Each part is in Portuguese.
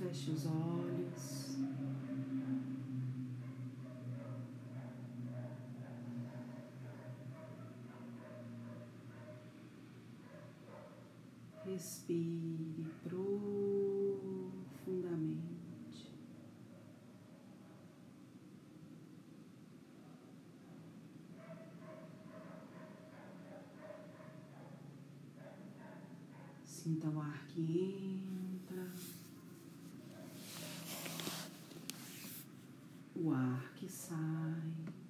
Feche os olhos. Respire profundamente. Sinta o ar que entra, o ar que sai.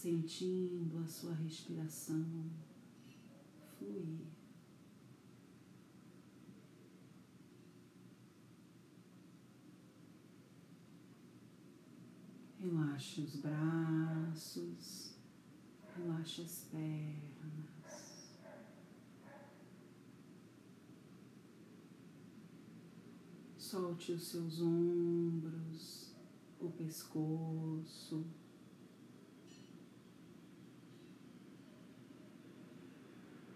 sentindo a sua respiração fluir. Relaxe os braços, relaxe as pernas. Solte os seus ombros, o pescoço.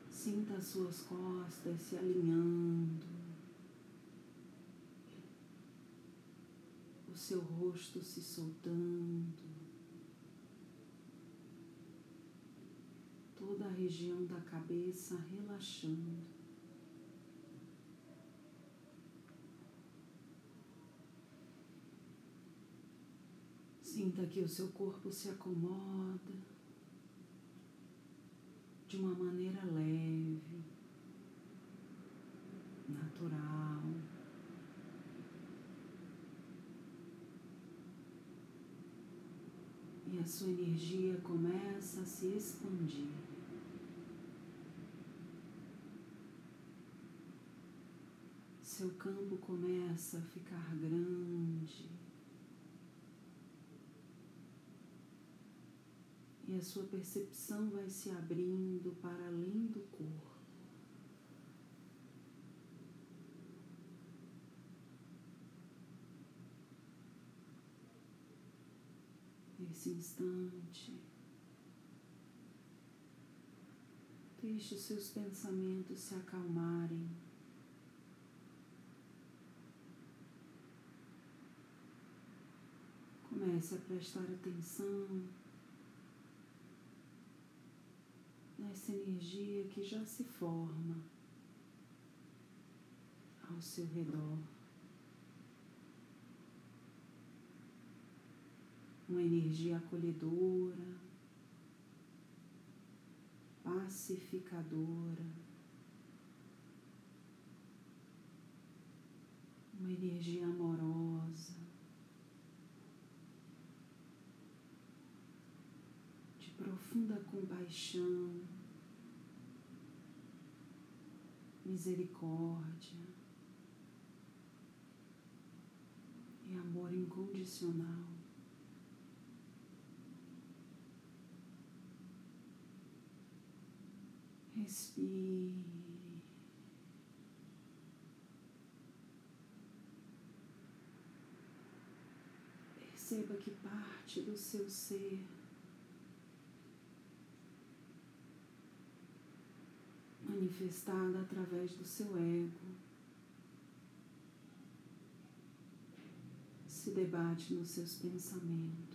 Sinta as suas costas se alinhando, o seu rosto se soltando, toda a região da cabeça relaxando. Sinta que o seu corpo se acomoda de uma maneira leve, natural. E a sua energia começa a se expandir. Seu campo começa a ficar grande. E a sua percepção vai se abrindo para além do corpo. Nesse instante, deixe seus pensamentos se acalmarem. Comece a prestar atenção nessa energia que já se forma ao seu redor. Uma energia acolhedora, pacificadora, uma energia amorosa, de profunda compaixão. Misericórdia e amor incondicional. Respire. Perceba que parte do seu ser manifestada através do seu ego, se debate nos seus pensamentos.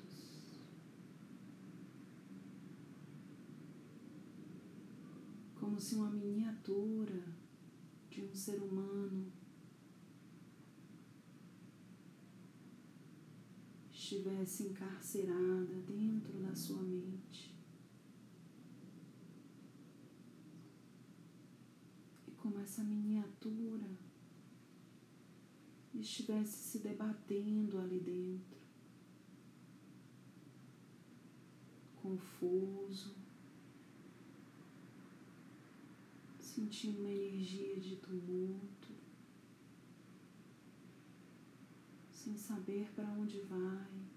Como se uma miniatura de um ser humano estivesse encarcerada dentro da sua mente. Como essa miniatura estivesse se debatendo ali dentro, confuso, sentindo uma energia de tumulto, sem saber para onde vai.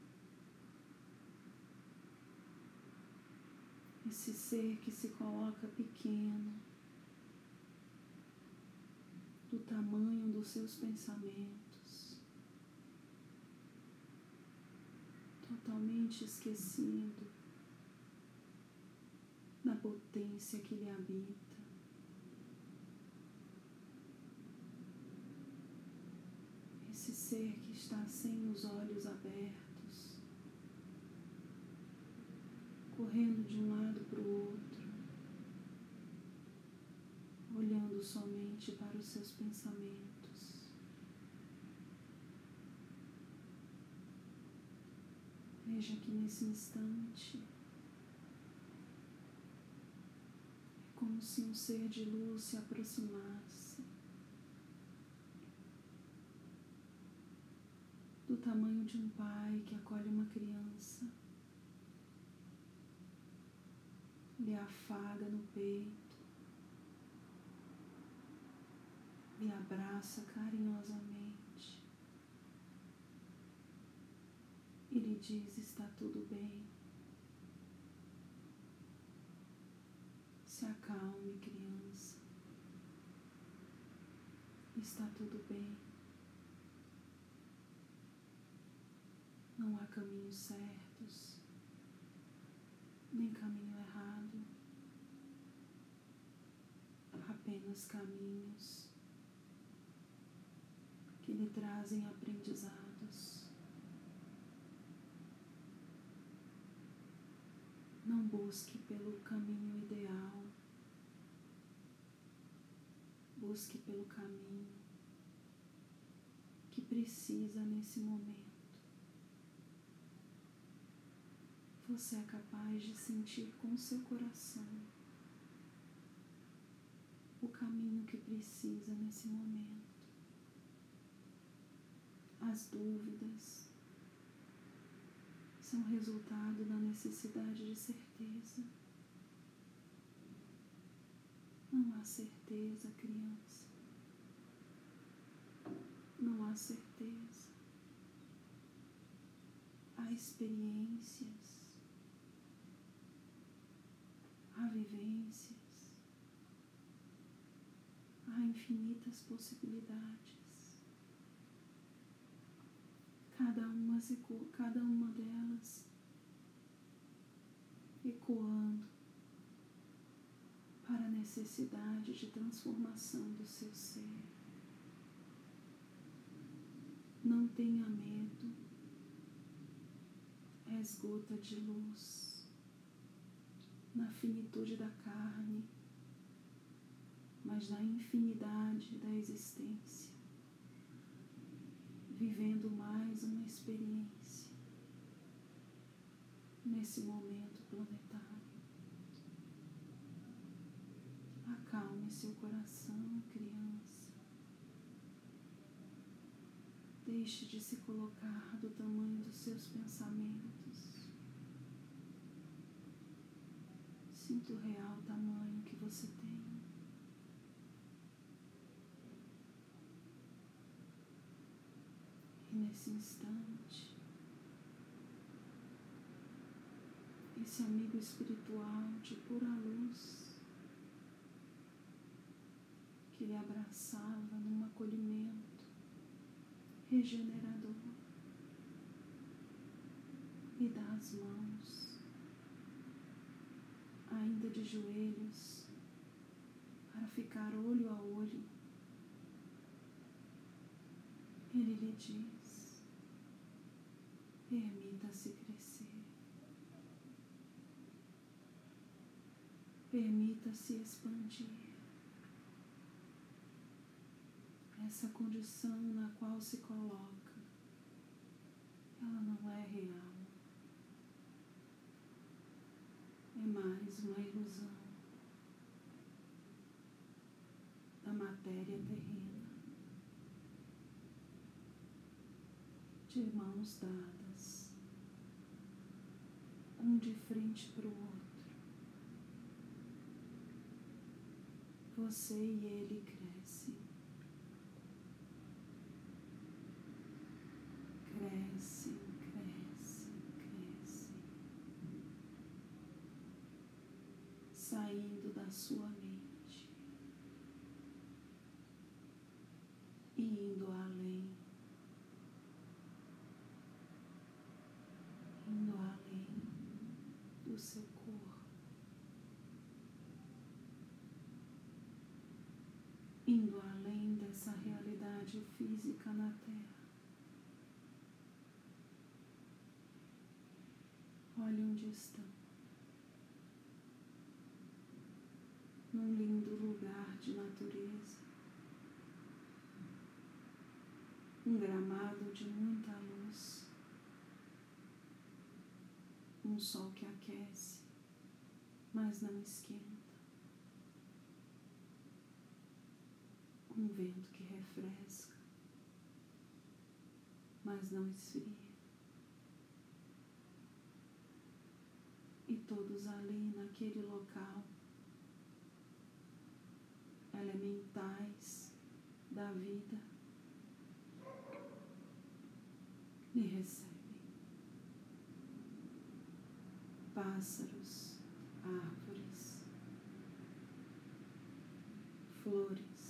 Esse ser que se coloca pequeno do tamanho dos seus pensamentos, totalmente esquecido potência que lhe habita. Esse ser que está sem os olhos abertos, correndo de um lado para o outro, olhando somente para os seus pensamentos. Veja que nesse instante como se um ser de luz se aproximasse do tamanho de um pai que acolhe uma criança, lhe afaga no peito, lhe abraça carinhosamente e lhe diz: Está tudo bem. Se acalme, criança. Está tudo bem. Não há caminhos certos, nem caminho errado, apenas caminhos que lhe trazem aprendizados. Não busque pelo caminho ideal busque pelo caminho que precisa nesse momento. Você é capaz de sentir com seu coração o caminho que precisa nesse momento. As dúvidas são resultado da necessidade de certeza. Não há certeza, criança. Não há certeza. Há experiências. Há vivências. Há infinitas possibilidades. Cada uma, cada uma delas ecoando para a necessidade de transformação do seu ser. Não tenha medo, és gota de luz na finitude da carne, mas na infinidade da existência, vivendo mais uma experiência nesse momento planetário. Acalme seu coração, criança. Deixe de se colocar do tamanho dos seus pensamentos. Sinta o real tamanho que você tem. E nesse instante, esse amigo espiritual de pura luz que lhe abraçava num acolhimento regenerador e dá as mãos, ainda de joelhos, para ficar olho a olho. Ele lhe diz: permita-se crescer, permita-se expandir. essa condição na qual se coloca, ela não é real. É mais uma ilusão da matéria terrena, de mãos dadas, um de frente para o outro. Você e ele crescem. cresce, cresce, cresce, saindo da sua mente e indo além, indo além do seu corpo, física na Terra. Olhe onde estão. Num lindo lugar de natureza. Um gramado de muita luz. Um sol que aquece, mas não esquenta. Um vento que refresca, mas não esfria. E todos ali naquele local, elementais da vida, lhe recebem. Pássaros, árvores, flores,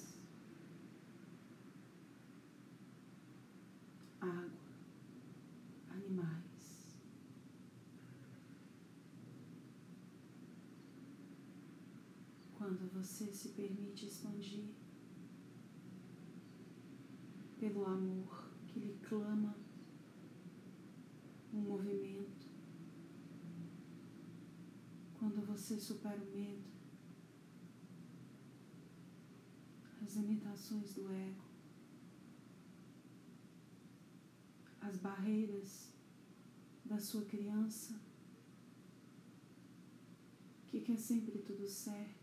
quando você se permite expandir pelo amor que lhe clama um movimento, quando você supera o medo, as limitações do ego, as barreiras da sua criança, que quer sempre tudo certo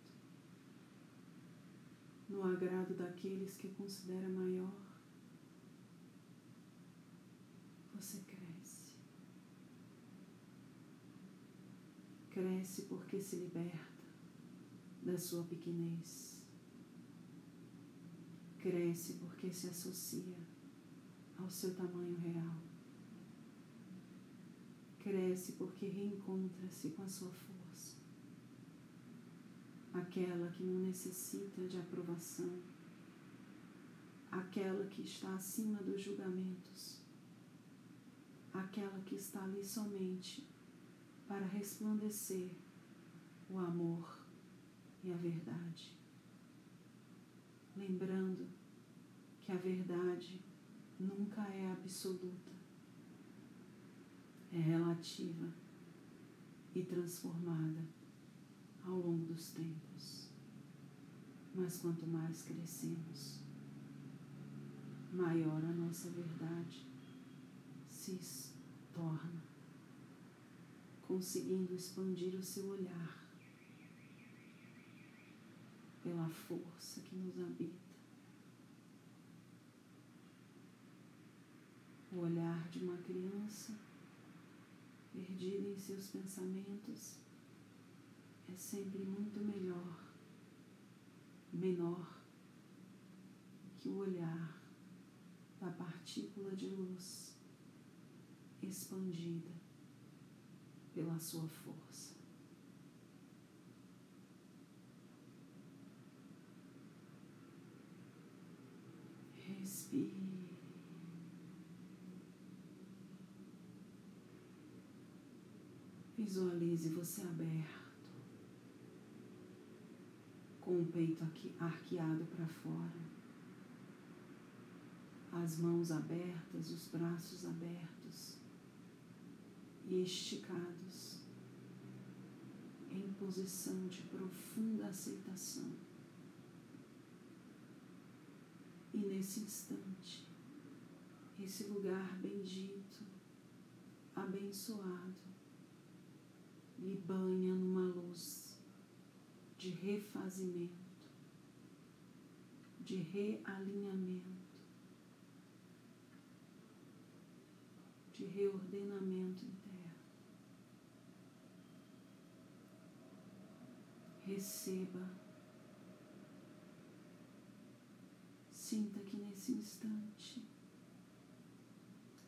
no agrado daqueles que considera maior, você cresce. Cresce porque se liberta da sua pequenez. Cresce porque se associa ao seu tamanho real. Cresce porque reencontra-se com a sua força aquela que não necessita de aprovação, aquela que está acima dos julgamentos, aquela que está ali somente para resplandecer o amor e a verdade. Lembrando que a verdade nunca é absoluta, é relativa e transformada ao longo dos tempos. Mas quanto mais crescemos, maior a nossa verdade se torna, conseguindo expandir o seu olhar pela força que nos habita. O olhar de uma criança perdida em seus pensamentos é sempre muito melhor, menor que o olhar da partícula de luz expandida pela sua força. Respire. Visualize você aberto com o peito arqueado para fora, as mãos abertas, os braços abertos e esticados em posição de profunda aceitação. E nesse instante, esse lugar bendito, abençoado, lhe banha numa luz de refazimento, de realinhamento, de reordenamento interno. Receba, sinta que nesse instante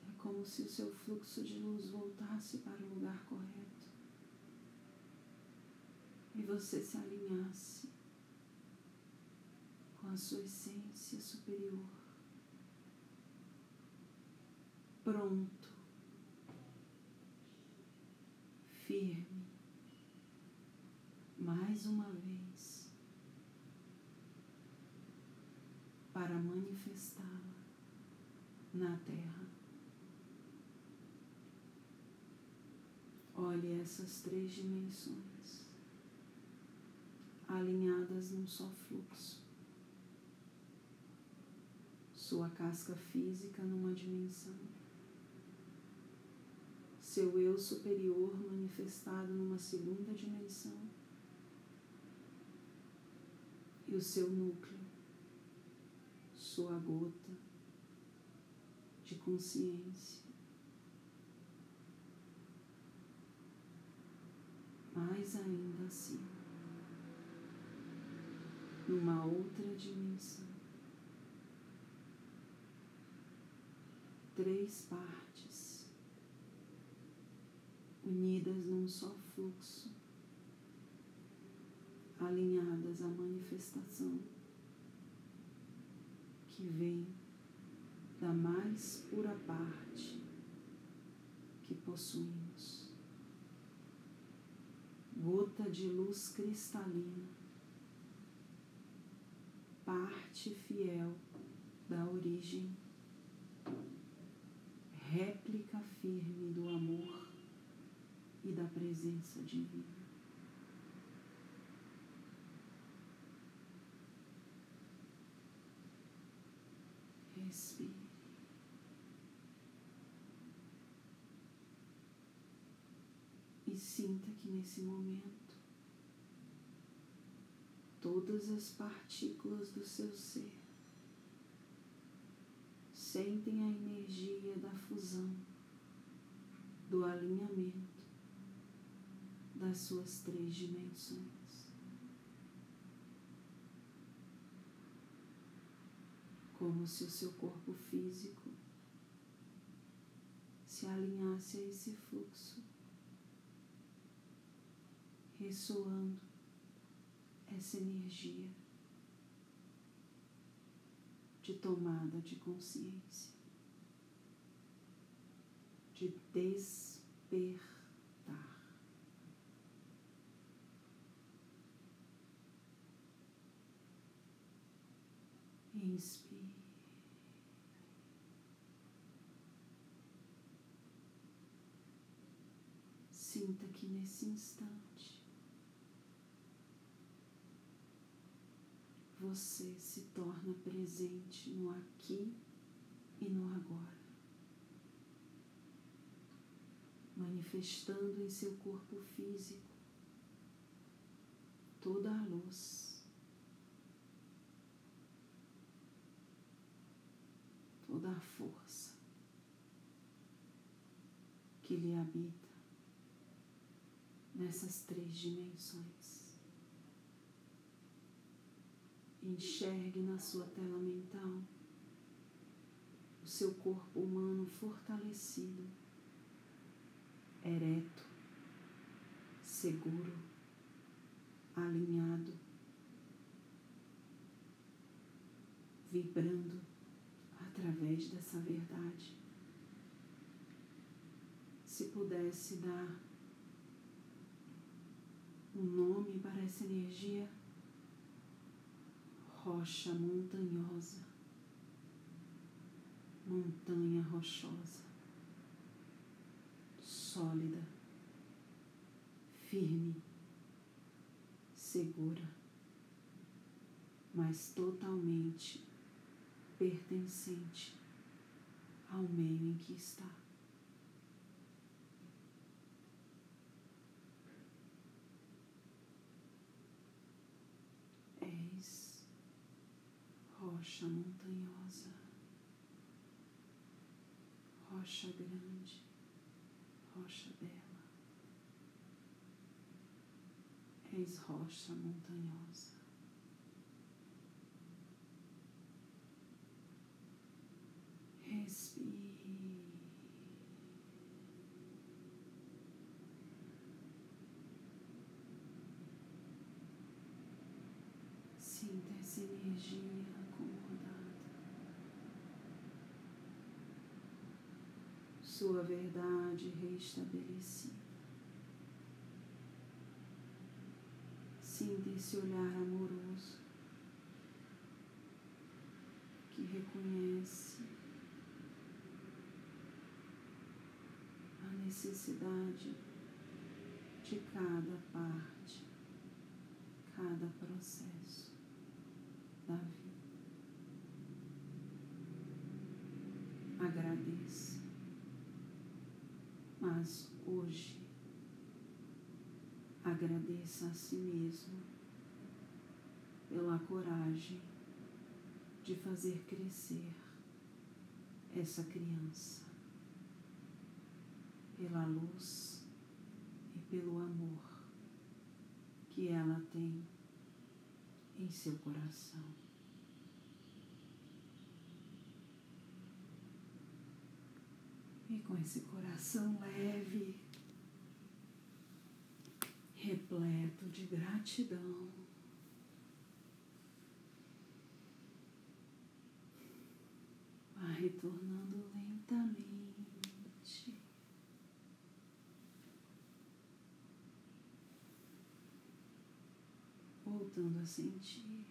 é como se o seu fluxo de luz voltasse para o lugar correto e você se alinhasse com a sua essência superior, pronto, firme, mais uma vez, para manifestá-la na Terra. Olhe essas três dimensões alinhadas num só fluxo. Sua casca física numa dimensão, seu eu superior manifestado numa segunda dimensão e o seu núcleo, sua gota de consciência. Mais ainda assim, numa outra dimensão, três partes unidas num só fluxo alinhadas à manifestação que vem da mais pura parte que possuímos. Gota de luz cristalina, parte fiel da origem, réplica firme do amor e da presença divina. Respire. E sinta que nesse momento todas as partículas do seu ser sentem a energia da fusão, do alinhamento das suas três dimensões. como se o seu corpo físico se alinhasse a esse fluxo, ressoando essa energia de tomada de consciência, de despertar. Inspire. Sinta que nesse instante você se torna presente no aqui e no agora, manifestando em seu corpo físico toda a luz, toda a força que lhe habita nessas três dimensões. Enxergue na sua tela mental o seu corpo humano fortalecido, ereto, seguro, alinhado, vibrando através dessa verdade. Se pudesse dar um nome para essa energia, rocha montanhosa, montanha rochosa, sólida, firme, segura, mas totalmente pertencente ao meio em que está. Rocha montanhosa, rocha grande, rocha bela. És rocha montanhosa. sua verdade reestabelecida. Sinta esse olhar amoroso que reconhece a necessidade de cada parte, cada processo da vida. Mas hoje agradeça a si mesmo pela coragem de fazer crescer essa criança, pela luz e pelo amor que ela tem em seu coração. E com esse coração leve, repleto de gratidão, vai retornando lentamente. Voltando a sentir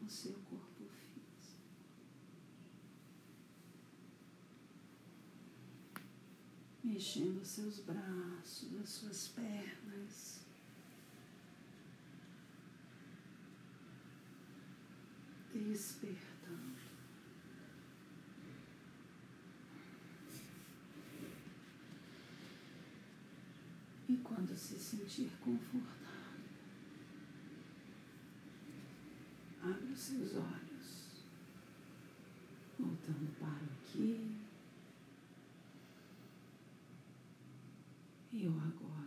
o seu corpo físico. Mexendo seus braços, as suas pernas. Despertando. E quando se sentir confortável, abre os seus olhos, voltando para aqui e o agora.